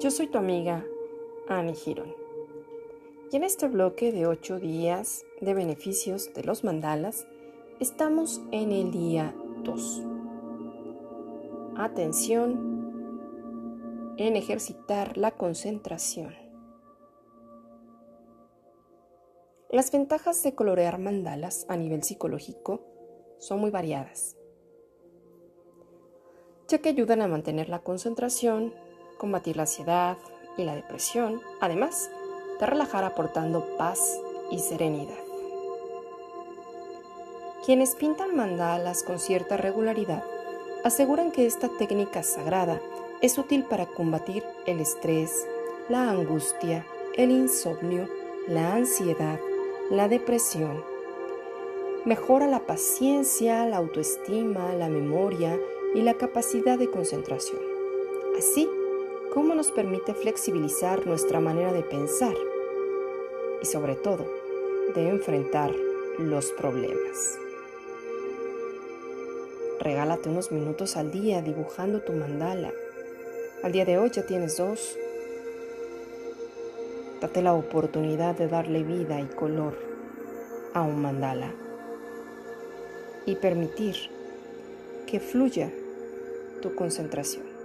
Yo soy tu amiga Annie Girón. Y en este bloque de 8 días de beneficios de los mandalas, estamos en el día 2. Atención en ejercitar la concentración. Las ventajas de colorear mandalas a nivel psicológico son muy variadas, ya que ayudan a mantener la concentración, combatir la ansiedad y la depresión, además de relajar aportando paz y serenidad. Quienes pintan mandalas con cierta regularidad aseguran que esta técnica sagrada es útil para combatir el estrés, la angustia, el insomnio, la ansiedad, la depresión. Mejora la paciencia, la autoestima, la memoria y la capacidad de concentración. Así cómo nos permite flexibilizar nuestra manera de pensar y sobre todo de enfrentar los problemas. Regálate unos minutos al día dibujando tu mandala. Al día de hoy ya tienes dos. Date la oportunidad de darle vida y color a un mandala y permitir que fluya tu concentración.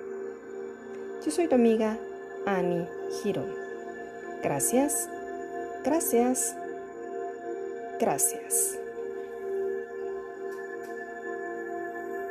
Yo soy tu amiga Annie Girón. Gracias, gracias, gracias.